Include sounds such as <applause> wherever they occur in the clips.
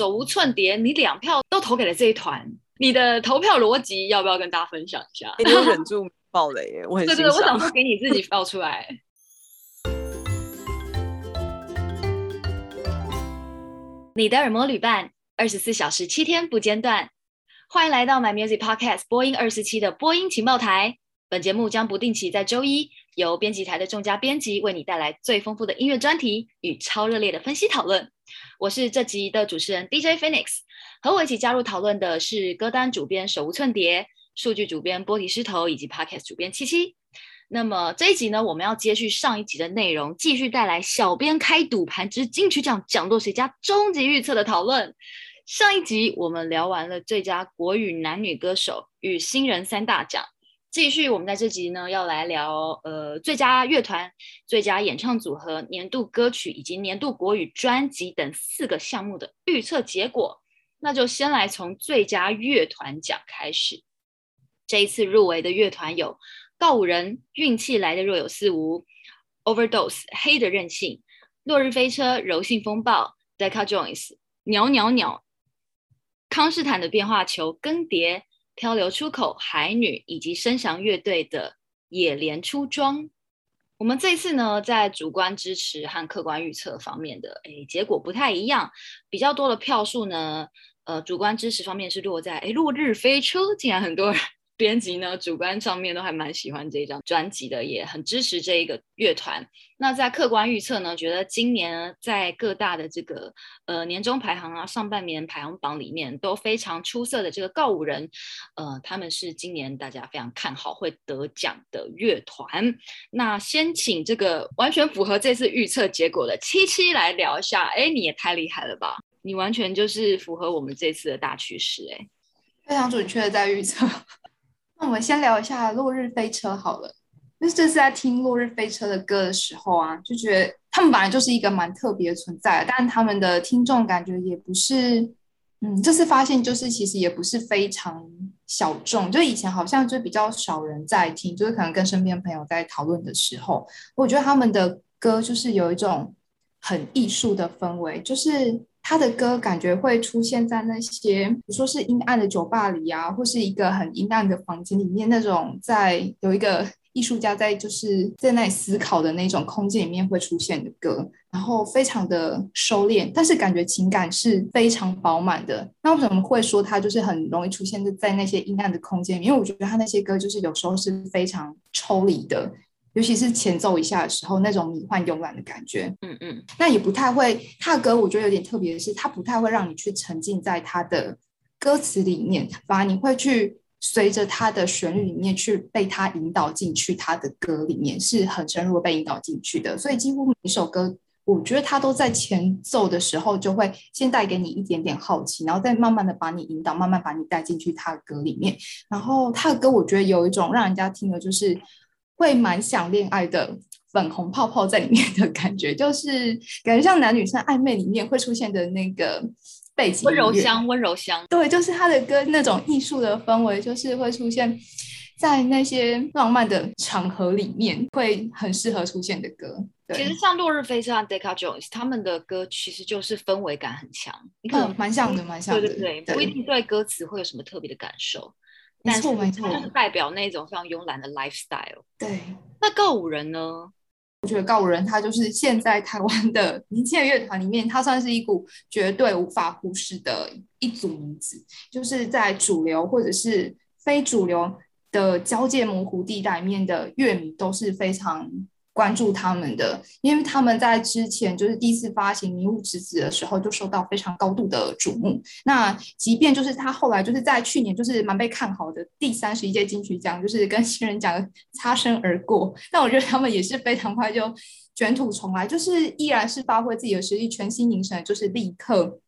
手无寸铁，你两票都投给了这一团，你的投票逻辑要不要跟大家分享一下？<laughs> 你有忍住爆雷耶，我很。对对，我想说给你自己爆出来。<laughs> 你的耳膜旅伴，二十四小时七天不间断。欢迎来到 My Music Podcast 播音二四七的播音情报台。本节目将不定期在周一由编辑台的众家编辑为你带来最丰富的音乐专题与超热烈的分析讨论。我是这集的主持人 DJ Phoenix，和我一起加入讨论的是歌单主编手无寸铁、数据主编波提狮头以及 Podcast 主编七七。那么这一集呢，我们要接续上一集的内容，继续带来小编开赌盘之金曲奖奖座谁家终极预测的讨论。上一集我们聊完了最佳国语男女歌手与新人三大奖。继续，我们在这集呢要来聊呃最佳乐团、最佳演唱组合、年度歌曲以及年度国语专辑等四个项目的预测结果。那就先来从最佳乐团奖开始。这一次入围的乐团有告五人、运气来得若有似无、Overdose、黑的任性、落日飞车、柔性风暴、Deca Jones、鸟鸟鸟、康士坦的变化球、更迭。漂流出口、海女以及声翔乐队的野莲出装，我们这次呢，在主观支持和客观预测方面的，诶，结果不太一样。比较多的票数呢，呃，主观支持方面是落在，诶，落日飞车，竟然很多人。编辑呢，主观上面都还蛮喜欢这张专辑的，也很支持这一个乐团。那在客观预测呢，觉得今年在各大的这个呃年终排行啊、上半年排行榜里面都非常出色的这个告五人，呃，他们是今年大家非常看好会得奖的乐团。那先请这个完全符合这次预测结果的七七来聊一下。哎，你也太厉害了吧！你完全就是符合我们这次的大趋势，哎，非常准确的在预测。那我们先聊一下《落日飞车》好了，就是这次在听《落日飞车》的歌的时候啊，就觉得他们本来就是一个蛮特别的存在，但他们的听众感觉也不是，嗯，这次发现就是其实也不是非常小众，就以前好像就比较少人在听，就是可能跟身边朋友在讨论的时候，我觉得他们的歌就是有一种很艺术的氛围，就是。他的歌感觉会出现在那些，比如说是阴暗的酒吧里啊，或是一个很阴暗的房间里面，那种在有一个艺术家在就是在那里思考的那种空间里面会出现的歌，然后非常的收敛，但是感觉情感是非常饱满的。那为什么会说他就是很容易出现在在那些阴暗的空间？因为我觉得他那些歌就是有时候是非常抽离的。尤其是前奏一下的时候，那种迷幻慵懒的感觉，嗯嗯，那也不太会。他的歌我觉得有点特别的是，他不太会让你去沉浸在他的歌词里面，反而你会去随着他的旋律里面去被他引导进去，他的歌里面是很深入的被引导进去的。所以几乎每一首歌，我觉得他都在前奏的时候就会先带给你一点点好奇，然后再慢慢的把你引导，慢慢把你带进去他的歌里面。然后他的歌我觉得有一种让人家听了就是。会蛮想恋爱的粉红泡泡在里面的感觉，就是感觉像男女生暧昧里面会出现的那个背景，温柔乡，温柔乡。对，就是他的歌那种艺术的氛围，就是会出现在那些浪漫的场合里面，会很适合出现的歌。其实像落日飞车和 Deca Jones 他们的歌，其实就是氛围感很强，你可能蛮像的，蛮像的。对对对，不一定对歌词会有什么特别的感受。没错没错，代表那种非常慵懒的 lifestyle。对，那告五人呢？我觉得告五人他就是现在台湾的 <laughs> 年轻乐团里面，他算是一股绝对无法忽视的一组名字，就是在主流或者是非主流的交界模糊地带里面的乐迷都是非常。关注他们的，因为他们在之前就是第一次发行《迷雾之子》的时候，就受到非常高度的瞩目。那即便就是他后来就是在去年就是蛮被看好的第三十一届金曲奖，就是跟新人奖擦身而过。<laughs> 但我觉得他们也是非常快就卷土重来，就是依然是发挥自己的实力，全心凝神，就是立刻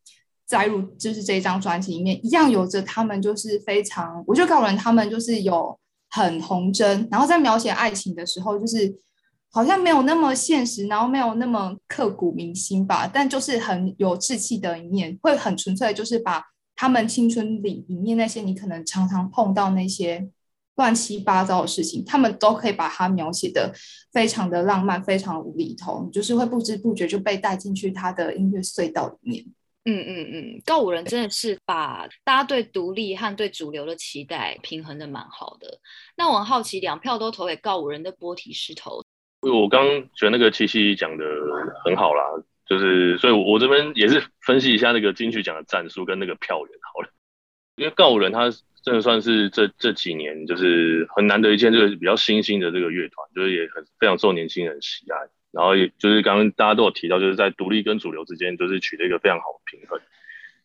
栽入就是这张专辑里面，一样有着他们就是非常，我就告诉人他们就是有很童真，然后在描写爱情的时候就是。好像没有那么现实，然后没有那么刻骨铭心吧，但就是很有志气的一面，会很纯粹，就是把他们青春里里面那些你可能常常碰到那些乱七八糟的事情，他们都可以把它描写的非常的浪漫，非常无厘头，你就是会不知不觉就被带进去他的音乐隧道里面。嗯嗯嗯，告五人真的是把大家对独立和对主流的期待平衡的蛮好的。那我很好奇，两票都投给告五人的波提师头。我刚觉得那个七七讲的很好啦，就是所以我这边也是分析一下那个金曲奖的战术跟那个票源好了，因为告五人他真的算是这这几年就是很难得一见这个比较新兴的这个乐团，就是也很非常受年轻人喜爱。然后也就是刚刚大家都有提到，就是在独立跟主流之间，就是取得一个非常好的平衡。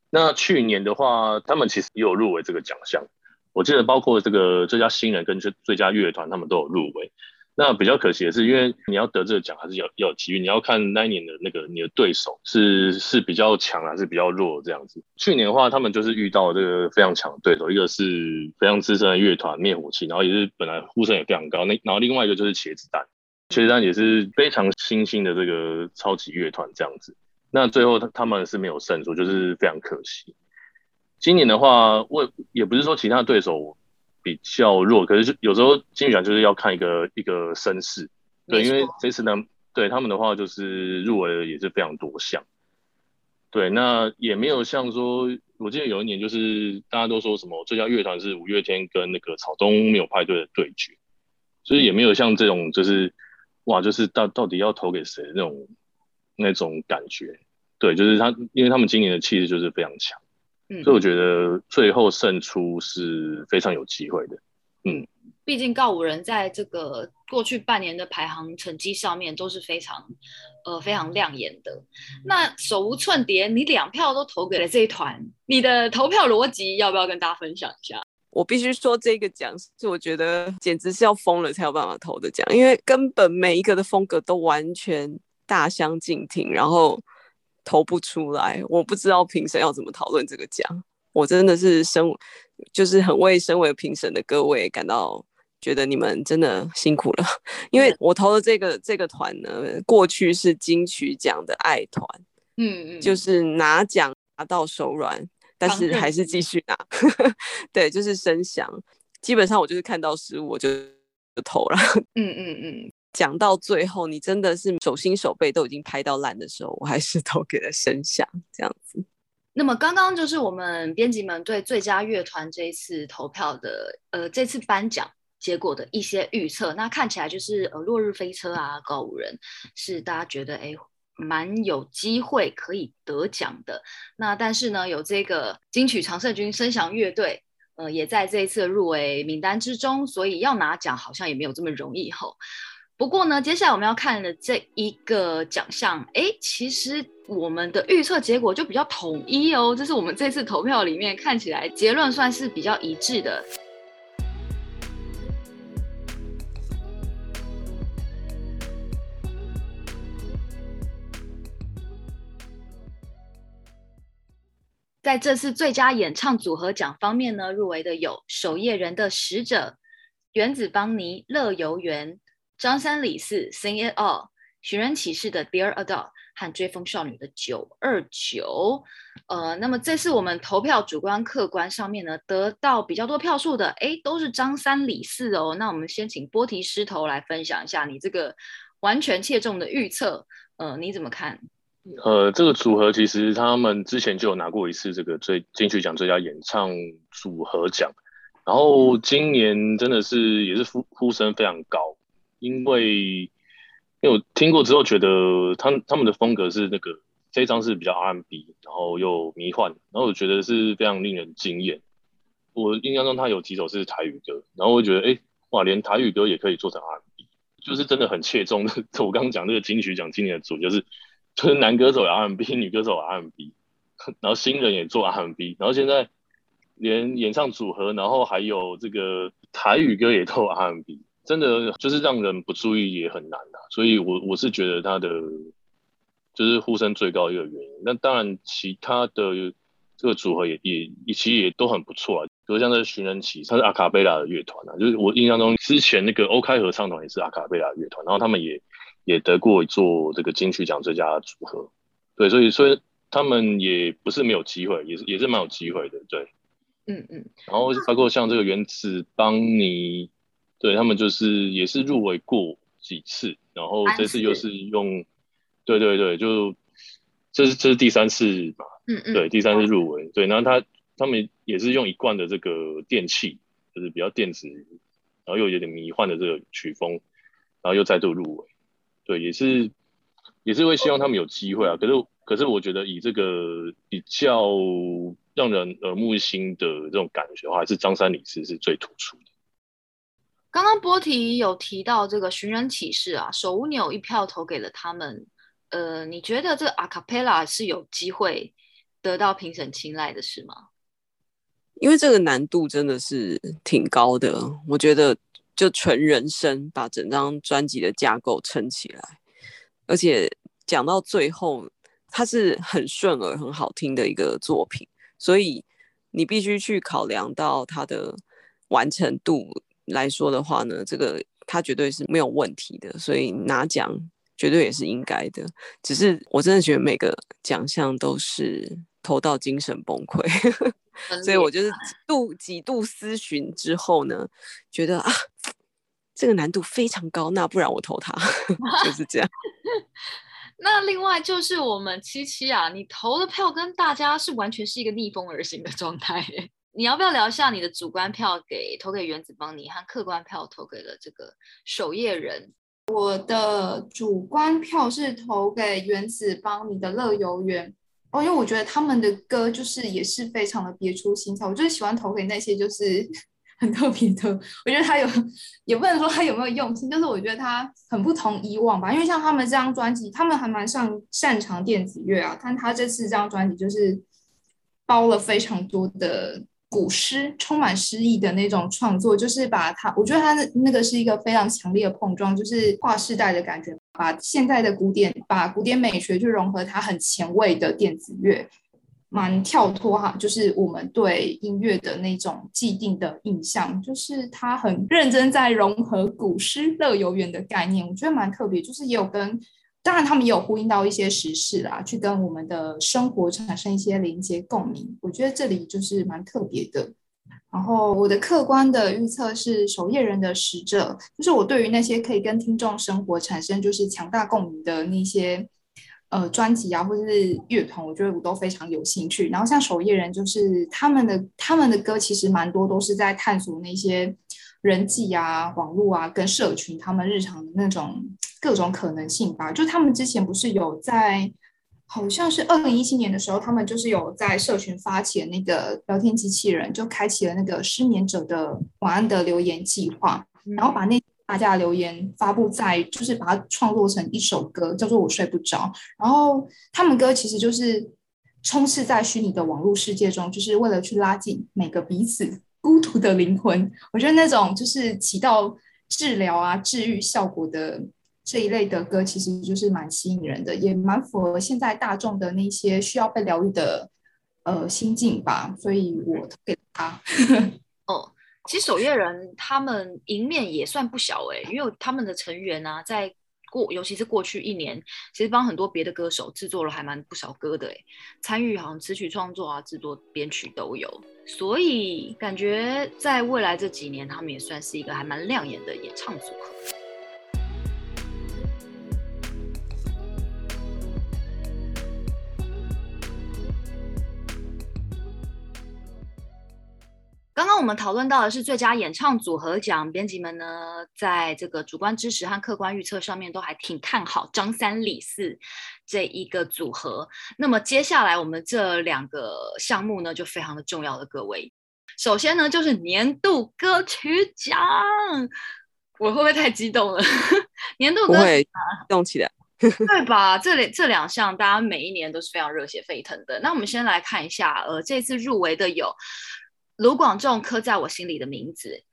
那去年的话，他们其实也有入围这个奖项，我记得包括这个最佳新人跟最最佳乐团，他们都有入围。那比较可惜的是，因为你要得这个奖，还是要要有机遇，你要看那一年的那个你的对手是是比较强还是比较弱这样子。去年的话，他们就是遇到这个非常强的对手，一个是非常资深的乐团灭火器，然后也是本来呼声也非常高，那然后另外一个就是茄子蛋。茄子蛋也是非常新兴的这个超级乐团这样子，那最后他他们是没有胜出，就是非常可惜。今年的话，我也不是说其他对手比较弱，可是就有时候金曲奖就是要看一个一个声势，对，因为这次呢，对他们的话就是入围的也是非常多项，对，那也没有像说，我记得有一年就是大家都说什么最佳乐团是五月天跟那个草东没有派对的对决，所以也没有像这种就是。哇，就是到到底要投给谁那种那种感觉，对，就是他，因为他们今年的气势就是非常强，嗯，所以我觉得最后胜出是非常有机会的，嗯，毕竟告五人在这个过去半年的排行成绩上面都是非常呃非常亮眼的。那手无寸铁，你两票都投给了这一团，你的投票逻辑要不要跟大家分享一下？我必须说，这个奖是我觉得简直是要疯了才有办法投的奖，因为根本每一个的风格都完全大相径庭，然后投不出来。我不知道评审要怎么讨论这个奖，我真的是身就是很为身为评审的各位感到觉得你们真的辛苦了，因为我投的这个这个团呢，过去是金曲奖的爱团，嗯嗯，就是拿奖拿到手软。但是还是继续拿，<laughs> 对，就是声响。基本上我就是看到失误我就就投了。嗯嗯嗯。讲到最后，你真的是手心手背都已经拍到烂的时候，我还是投给了声响这样子。那么刚刚就是我们编辑们对最佳乐团这一次投票的，呃，这次颁奖结果的一些预测。那看起来就是呃，落日飞车啊，告五人是大家觉得哎。蛮有机会可以得奖的，那但是呢，有这个金曲常胜军声响乐队，呃，也在这一次入围名单之中，所以要拿奖好像也没有这么容易吼。不过呢，接下来我们要看的这一个奖项，哎，其实我们的预测结果就比较统一哦，这是我们这次投票里面看起来结论算是比较一致的。在这次最佳演唱组合奖方面呢，入围的有守夜人的使者、原子邦尼乐游原、张三李四 Sing It All、寻人启事的 Dear Adult 和追风少女的九二九。呃，那么这次我们投票主观客观上面呢，得到比较多票数的，哎，都是张三李四哦。那我们先请波提师头来分享一下你这个完全切中的预测，呃，你怎么看？呃，这个组合其实他们之前就有拿过一次这个最金曲奖最佳演唱组合奖，然后今年真的是也是呼呼声非常高，因为因为我听过之后觉得他他们的风格是那个这张是比较 R&B，然后又迷幻，然后我觉得是非常令人惊艳。我印象中他有几首是台语歌，然后我觉得哎哇，连台语歌也可以做成 R&B，就是真的很切中。<laughs> 我刚刚讲那个金曲奖今年的主就是。就是男歌手有 R&B，女歌手有 R&B，然后新人也做 R&B，然后现在连演唱组合，然后还有这个台语歌也都有 R&B，真的就是让人不注意也很难啊，所以我我是觉得他的就是呼声最高一个原因。那当然其他的这个组合也也其实也都很不错啊，比如像这寻人启事，他是阿卡贝拉的乐团啊，就是我印象中之前那个欧开合唱团也是阿卡贝拉乐团，然后他们也。也得过做这个金曲奖最佳组合，对，所以所以他们也不是没有机会，也是也是蛮有机会的，对，嗯嗯。然后包括像这个原子邦妮，对他们就是也是入围过几次，然后这次又是用，对对对，就这是这是第三次吧，嗯嗯，对，第三次入围，对，然后他他们也是用一贯的这个电器，就是比较电子，然后又有点迷幻的这个曲风，然后又再度入围，对，也是也是会希望他们有机会啊。可是可是我觉得以这个比较让人耳目一新的这种感觉的话，还是张三李四是最突出的。刚刚波提有提到这个寻人启事啊，手无你有一票投给了他们。呃，你觉得这个阿卡贝拉是有机会得到评审青睐的是吗？因为这个难度真的是挺高的，我觉得就纯人声把整张专辑的架构撑起来，而且讲到最后，它是很顺耳、很好听的一个作品，所以你必须去考量到它的完成度来说的话呢，这个他绝对是没有问题的，所以拿奖。绝对也是应该的，只是我真的觉得每个奖项都是投到精神崩溃，所以我就是度几度思寻之后呢，觉得啊，这个难度非常高，那不然我投他，<laughs> 就是这样。<laughs> 那另外就是我们七七啊，你投的票跟大家是完全是一个逆风而行的状态，你要不要聊一下你的主观票给投给原子邦尼和客观票投给了这个守夜人？我的主观票是投给原子邦尼的乐游原哦，因为我觉得他们的歌就是也是非常的别出心裁，我就是喜欢投给那些就是 <laughs> 很特别的。我觉得他有，也不能说他有没有用心，就是我觉得他很不同以往吧。因为像他们这张专辑，他们还蛮擅擅长电子乐啊，但他这次这张专辑就是包了非常多的。古诗充满诗意的那种创作，就是把它，我觉得它的那个是一个非常强烈的碰撞，就是跨世代的感觉，把现在的古典，把古典美学去融合它很前卫的电子乐，蛮跳脱哈，就是我们对音乐的那种既定的印象，就是他很认真在融合古诗乐游园的概念，我觉得蛮特别，就是也有跟。当然，他们也有呼应到一些时事啦，去跟我们的生活产生一些连接共鸣。我觉得这里就是蛮特别的。然后我的客观的预测是守夜人的使者，就是我对于那些可以跟听众生活产生就是强大共鸣的那些呃专辑啊，或者是乐团，我觉得我都非常有兴趣。然后像守夜人，就是他们的他们的歌其实蛮多都是在探索那些人际啊、网络啊跟社群他们日常的那种。各种可能性吧，就他们之前不是有在，好像是二零一七年的时候，他们就是有在社群发起那个聊天机器人，就开启了那个失眠者的晚安的留言计划，然后把那大家的留言发布在，就是把它创作成一首歌，叫做《我睡不着》。然后他们歌其实就是充斥在虚拟的网络世界中，就是为了去拉近每个彼此孤独的灵魂。<laughs> 我觉得那种就是起到治疗啊、治愈效果的。这一类的歌其实就是蛮吸引人的，也蛮符合现在大众的那些需要被疗愈的呃心境吧，所以我投给他。<laughs> <laughs> 哦，其实守夜人他们赢面也算不小哎，因为他们的成员呢、啊，在过尤其是过去一年，其实帮很多别的歌手制作了还蛮不少歌的哎，参与好像词曲创作啊、制作编曲都有，所以感觉在未来这几年，他们也算是一个还蛮亮眼的演唱组合。刚刚我们讨论到的是最佳演唱组合奖，编辑们呢，在这个主观支持和客观预测上面都还挺看好张三李四这一个组合。那么接下来我们这两个项目呢，就非常的重要了各位。首先呢，就是年度歌曲奖，我会不会太激动了？<laughs> 年度歌曲奖动起来，对吧？这里这两项大家每一年都是非常热血沸腾的。那我们先来看一下，呃，这次入围的有。卢广仲刻在我心里的名字，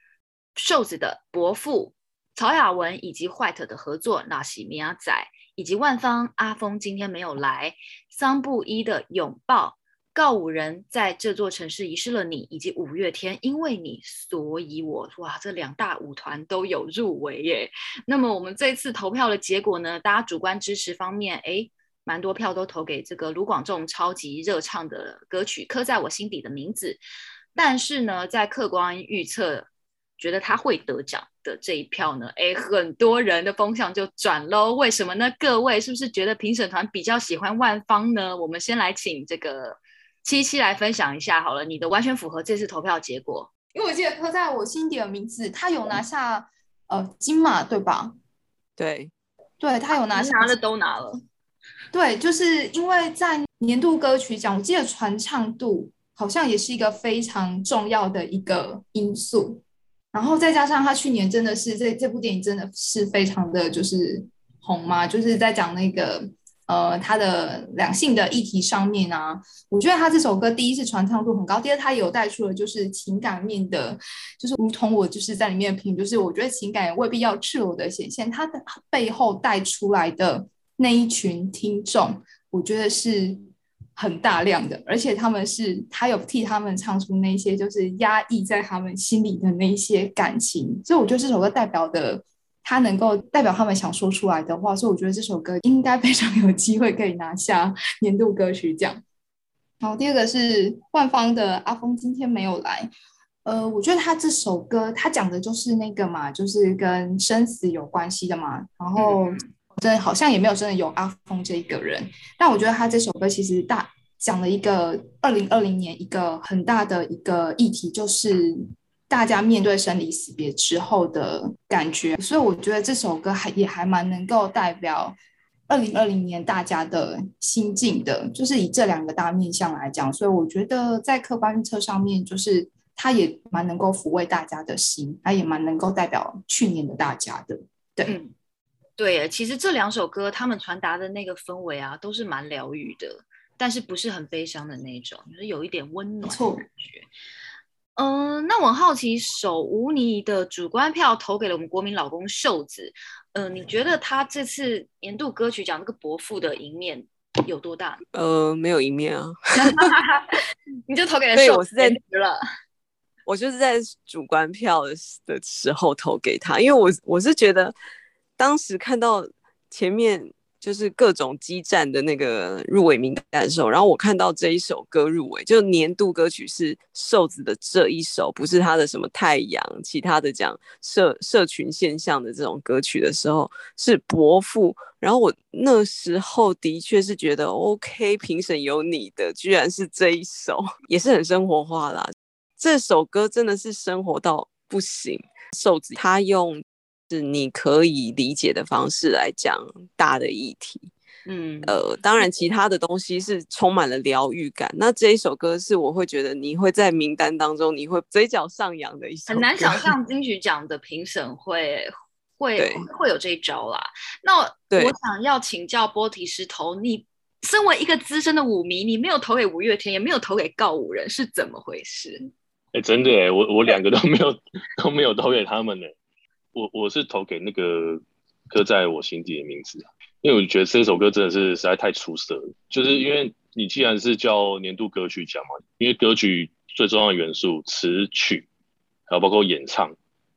瘦子的伯父，曹雅文以及 White 的合作，那西米亚仔以及万芳阿峰今天没有来，桑布伊的拥抱，告五人在这座城市遗失了你，以及五月天因为你所以我，哇，这两大舞团都有入围耶。那么我们这次投票的结果呢？大家主观支持方面，诶，蛮多票都投给这个卢广仲超级热唱的歌曲，刻在我心底的名字。但是呢，在客观预测觉得他会得奖的这一票呢，哎，很多人的风向就转喽。为什么呢？各位是不是觉得评审团比较喜欢万方呢？我们先来请这个七七来分享一下好了，你的完全符合这次投票结果。因为我记得刻在我心底的名字，他有拿下呃金马对吧？对，对他有拿下，拿的都拿了。对，就是因为在年度歌曲奖，我记得传唱度好像也是一个非常重要的一个因素。然后再加上他去年真的是这这部电影真的是非常的就是红嘛，就是在讲那个。呃，他的两性的议题上面啊，我觉得他这首歌第一是传唱度很高，第二他有带出了就是情感面的，就是如同我就是在里面评，就是我觉得情感未必要赤裸的显现，他的背后带出来的那一群听众，我觉得是很大量的，而且他们是他有替他们唱出那些就是压抑在他们心里的那些感情，所以我觉得这首歌代表的。他能够代表他们想说出来的话，所以我觉得这首歌应该非常有机会可以拿下 <laughs> 年度歌曲奖。好，第二个是万芳的《阿峰今天没有来》。呃，我觉得他这首歌他讲的就是那个嘛，就是跟生死有关系的嘛。然后真的好像也没有真的有阿峰这一个人，但我觉得他这首歌其实大讲了一个二零二零年一个很大的一个议题，就是。大家面对生离死别之后的感觉，所以我觉得这首歌还也还蛮能够代表二零二零年大家的心境的，就是以这两个大面向来讲，所以我觉得在客观预测上面，就是它也蛮能够抚慰大家的心，它也蛮能够代表去年的大家的。对，对，其实这两首歌他们传达的那个氛围啊，都是蛮疗愈的，但是不是很悲伤的那种，就是有一点温暖的感觉。嗯、呃，那我很好奇，手无你的主观票投给了我们国民老公瘦子。嗯、呃，你觉得他这次年度歌曲奖那个伯父的赢面有多大？呃，没有赢面啊，<laughs> 你就投给了瘦子。对，我是在了，我就是在主观票的时候投给他，因为我我是觉得当时看到前面。就是各种激战的那个入围名单的时候，然后我看到这一首歌入围，就年度歌曲是瘦子的这一首，不是他的什么太阳，其他的讲社社群现象的这种歌曲的时候，是伯父。然后我那时候的确是觉得，OK，评审有你的，居然是这一首，也是很生活化啦。这首歌真的是生活到不行，瘦子他用。是你可以理解的方式来讲大的议题，嗯，呃，当然其他的东西是充满了疗愈感。那这一首歌是我会觉得你会在名单当中，你会嘴角上扬的一首。很难想象 <laughs> 金曲奖的评审会会会有这一招啦。那我想要请教波提师头，你身为一个资深的舞迷，你没有投给五月天，也没有投给告五人，是怎么回事？哎、欸，真的哎，我我两个都没有 <laughs> 都没有投给他们呢。我我是投给那个刻在我心底的名字，因为我觉得这首歌真的是实在太出色了。就是因为你既然是叫年度歌曲奖嘛，因为歌曲最重要的元素词曲，还有包括演唱，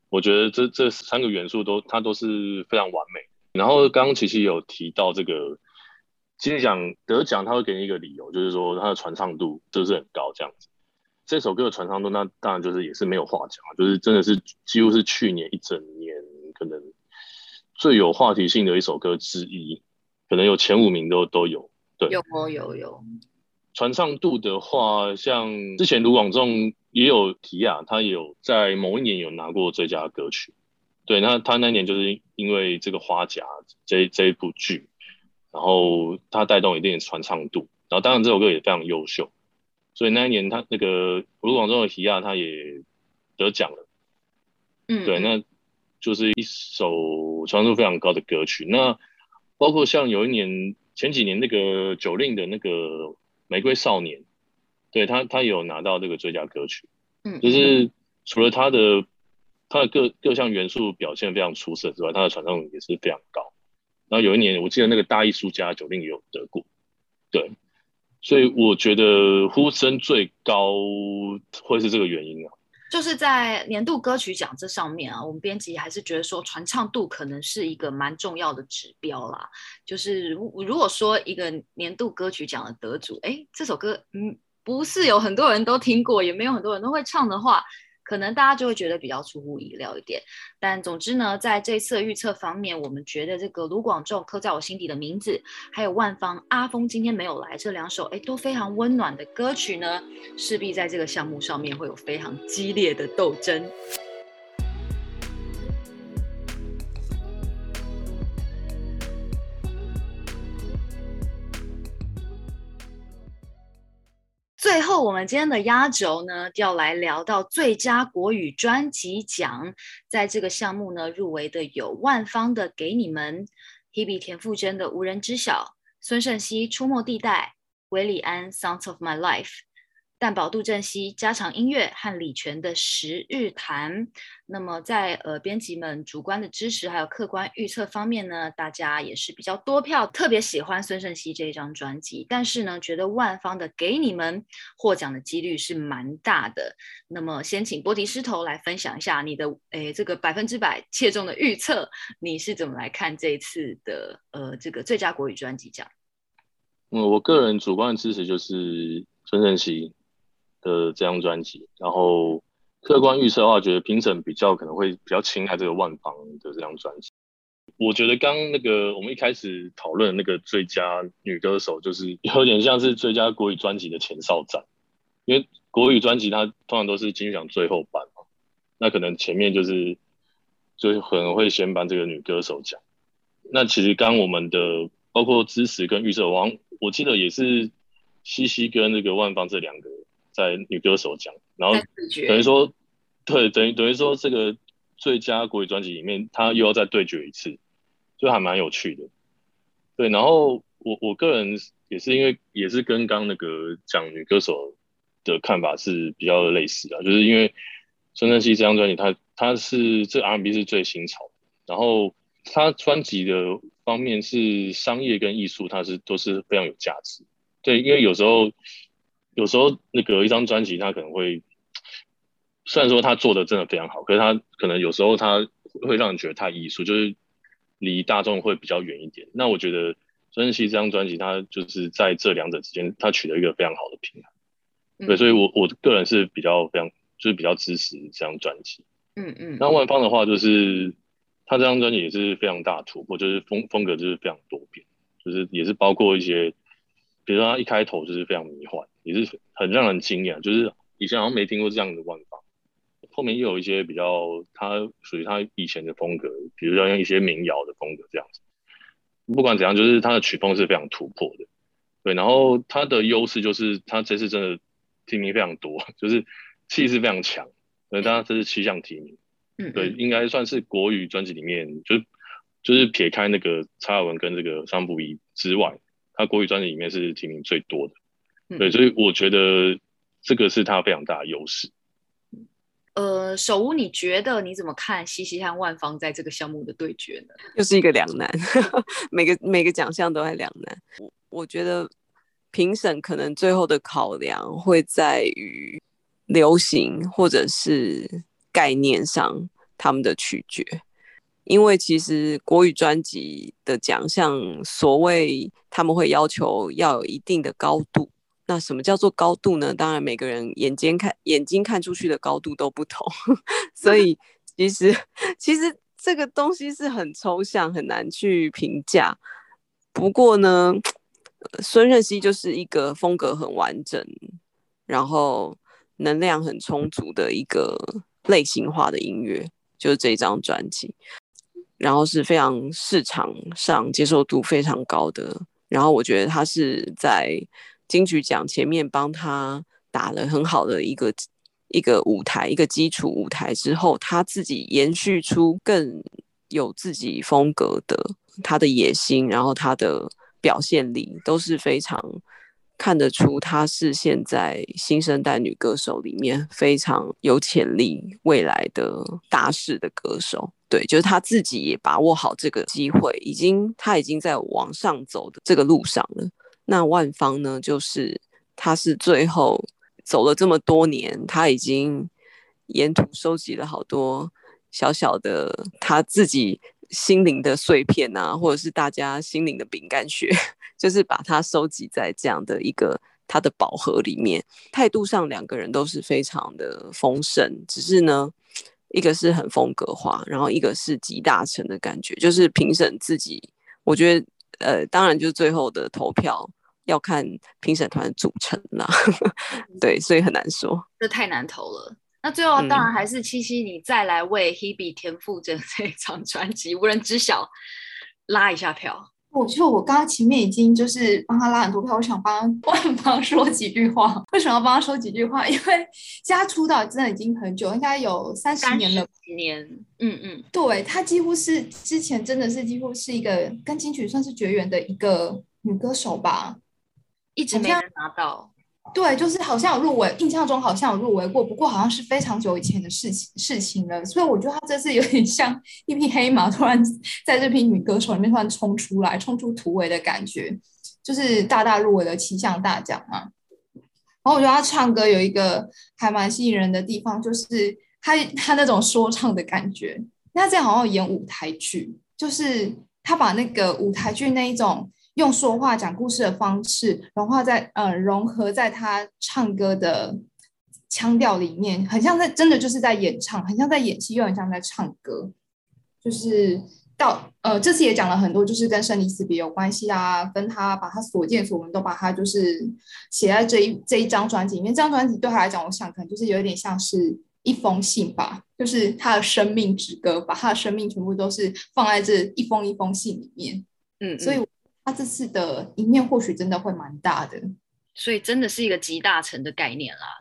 我觉得这这三个元素都它都是非常完美。然后刚刚其实有提到这个金曲奖得奖，他会给你一个理由，就是说它的传唱度就是很高这样子。这首歌的传唱度，那当然就是也是没有话讲，就是真的是几乎是去年一整年可能最有话题性的一首歌之一，可能有前五名都都有。对，有有有有。传唱度的话，像之前卢广仲也有提啊，他有在某一年有拿过最佳歌曲。对，那他那年就是因为这个花甲这这一部剧，然后他带动一定的传唱度，然后当然这首歌也非常优秀。所以那一年他那个卢广仲的提亚他也得奖了，嗯，对，那就是一首传唱度非常高的歌曲。那包括像有一年前几年那个 Jolin 的那个玫瑰少年，对他他有拿到这个最佳歌曲，嗯，就是除了他的他的各各项元素表现非常出色之外，他的传唱度也是非常高。然后有一年我记得那个大艺术家 Jolin 也有得过，对。所以我觉得呼声最高会是这个原因啊，就是在年度歌曲奖这上面啊，我们编辑还是觉得说传唱度可能是一个蛮重要的指标啦。就是如如果说一个年度歌曲奖的得主，哎，这首歌嗯不是有很多人都听过，也没有很多人都会唱的话，可能大家就会觉得比较出乎意料一点。但总之呢，在这次预测方面，我们觉得这个卢广仲刻在我心底的名字，还有万芳阿峰今天没有来，这两首哎都非常温暖的歌曲呢，势必在这个项目上面会有非常激烈的斗争。最后，我们今天的压轴呢，要来聊到最佳国语专辑奖。在这个项目呢，入围的有万方的《给你们》，Hebe 田馥甄的《无人知晓》，孙盛希《出没地带》，韦礼安《Sounds of My Life》。蛋堡杜振熙家常音乐和李泉的十日谈。那么在呃编辑们主观的支持还有客观预测方面呢，大家也是比较多票，特别喜欢孙盛希这一张专辑，但是呢，觉得万方的给你们获奖的几率是蛮大的。那么先请波迪狮头来分享一下你的诶这个百分之百切中的预测，你是怎么来看这一次的呃这个最佳国语专辑奖？嗯，我个人主观的支持就是孙盛希。的这张专辑，然后客观预测的话，觉得评审比较可能会比较青睐这个万方的这张专辑。我觉得刚那个我们一开始讨论那个最佳女歌手，就是有点像是最佳国语专辑的前哨战，因为国语专辑它通常都是金曲奖最后颁嘛，那可能前面就是就可能会先颁这个女歌手奖。那其实刚我们的包括支持跟预测王，我记得也是西西跟那个万方这两个。在女歌手奖，然后等于说，对，等于等于说这个最佳国语专辑里面，他又要再对决一次，就还蛮有趣的。对，然后我我个人也是因为也是跟刚那个讲女歌手的看法是比较类似的，就是因为孙盛希这张专辑，它它是这 R&B 是最新潮的，然后它专辑的方面是商业跟艺术，它是都是非常有价值。对，因为有时候。有时候那个一张专辑，他可能会，虽然说他做的真的非常好，可是他可能有时候他会让人觉得太艺术，就是离大众会比较远一点。那我觉得孙盛希这张专辑，他就是在这两者之间，他取得一个非常好的平衡。嗯、对，所以我我个人是比较非常就是比较支持这张专辑。嗯嗯。那万芳的话，就是他这张专辑也是非常大突破，就是风风格就是非常多变，就是也是包括一些。比如说他一开头就是非常迷幻，也是很让人惊讶，就是以前好像没听过这样的玩法。后面又有一些比较他属于他以前的风格，比如说用一些民谣的风格这样子。不管怎样，就是他的曲风是非常突破的。对，然后他的优势就是他这次真的提名非常多，<laughs> 就是气势非常强。所以他这是七项提名，嗯，对，应该算是国语专辑里面，就是就是撇开那个蔡雅文跟这个桑布伊之外。他国语专辑里面是提名最多的，嗯、对，所以我觉得这个是他非常大的优势。呃，守吴，你觉得你怎么看西西和万芳在这个项目的对决呢？<laughs> 又是一个两难，<laughs> 每个每个奖项都还两难。我我觉得评审可能最后的考量会在于流行或者是概念上他们的取决。因为其实国语专辑的奖项，所谓他们会要求要有一定的高度。那什么叫做高度呢？当然每个人眼尖看眼睛看出去的高度都不同，<laughs> 所以其实其实这个东西是很抽象，很难去评价。不过呢，孙盛希就是一个风格很完整，然后能量很充足的一个类型化的音乐，就是这张专辑。然后是非常市场上接受度非常高的，然后我觉得他是在金曲奖前面帮他打了很好的一个一个舞台，一个基础舞台之后，他自己延续出更有自己风格的他的野心，然后他的表现力都是非常看得出他是现在新生代女歌手里面非常有潜力未来的大势的歌手。对，就是他自己也把握好这个机会，已经他已经在往上走的这个路上了。那万芳呢？就是他是最后走了这么多年，他已经沿途收集了好多小小的他自己心灵的碎片啊，或者是大家心灵的饼干屑，<laughs> 就是把它收集在这样的一个他的宝盒里面。态度上两个人都是非常的丰盛，只是呢，一个是很风格化，然后一个是集大成的感觉。就是评审自己，我觉得呃，当然就是最后的投票要看评审团组成啦。<laughs> 对，所以很难说，这太难投了。那最后当然还是七夕，你再来为 Hebe 田馥甄 <laughs> 这一张专辑《无人知晓》拉一下票。我就我刚刚前面已经就是帮他拉很多票，我想帮万芳 <laughs> 说几句话。为什么要帮他说几句话？<laughs> 因为他出道真的已经很久，应该有三十年了。嗯嗯，对，他几乎是之前真的是几乎是一个跟金曲算是绝缘的一个女歌手吧，一直没人拿到。对，就是好像有入围，印象中好像有入围过，不过好像是非常久以前的事情事情了。所以我觉得他这次有点像一匹黑马，突然在这批女歌手里面突然冲出来，冲出突围的感觉，就是大大入围了七项大奖嘛。然后我觉得他唱歌有一个还蛮吸引人的地方，就是他他那种说唱的感觉。那这样好像演舞台剧，就是他把那个舞台剧那一种。用说话讲故事的方式融化在呃融合在他唱歌的腔调里面，很像在真的就是在演唱，很像在演戏，又很像在唱歌。就是到呃这次也讲了很多，就是跟生离死别有关系啊，跟他把他所见所闻都把他就是写在这一这一张专辑里面。这张专辑对他来讲，我想可能就是有一点像是一封信吧，就是他的生命之歌，把他的生命全部都是放在这一封一封信里面。嗯，嗯，所以。他这次的赢面或许真的会蛮大的，所以真的是一个集大成的概念啦，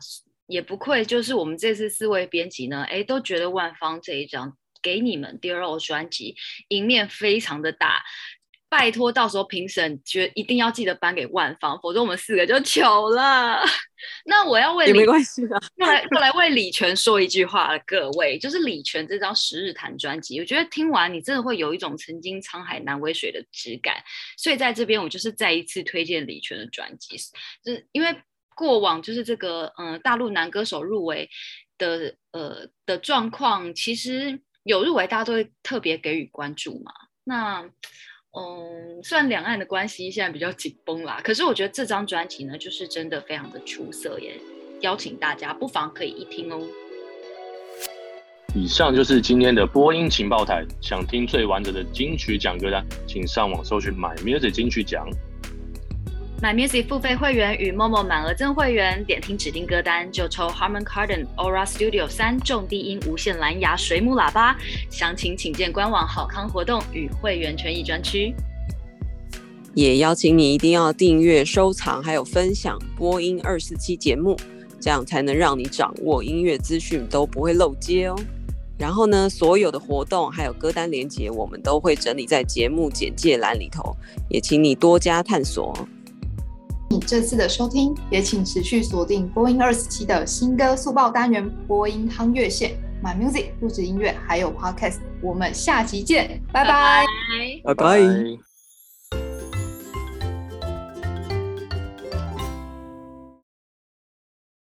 也不愧就是我们这次四位编辑呢，哎，都觉得万方这一张给你们 Dear 专辑赢面非常的大。拜托，到时候评审觉一定要记得颁给万芳，否则我们四个就糗了。<laughs> 那我要为李，没关系的，过来过来为李泉说一句话，各位，就是李泉这张《十日谈》专辑，我觉得听完你真的会有一种曾经沧海难为水的质感。所以在这边，我就是再一次推荐李泉的专辑，就是因为过往就是这个嗯、呃、大陆男歌手入围的呃的状况，其实有入围大家都会特别给予关注嘛。那嗯，虽然两岸的关系现在比较紧绷啦，可是我觉得这张专辑呢，就是真的非常的出色耶，邀请大家不妨可以一听哦。以上就是今天的播音情报台，想听最完整的金曲奖歌单，请上网搜寻 My Music 金曲奖。买 Music 付费会员与 Momo 满额赠会员，点听指定歌单就抽 Harman Kardon Aura Studio 三重低音无线蓝牙水母喇叭，详情请见官网好康活动与会员权益专区。也邀请你一定要订阅、收藏还有分享播音二四七节目，这样才能让你掌握音乐资讯都不会漏接哦。然后呢，所有的活动还有歌单连接，我们都会整理在节目简介栏里头，也请你多加探索。你这次的收听，也请持续锁定播音二十七的新歌速报单元播音汤月线，My Music 不止音乐，还有 Podcast，我们下期见，拜拜，拜拜。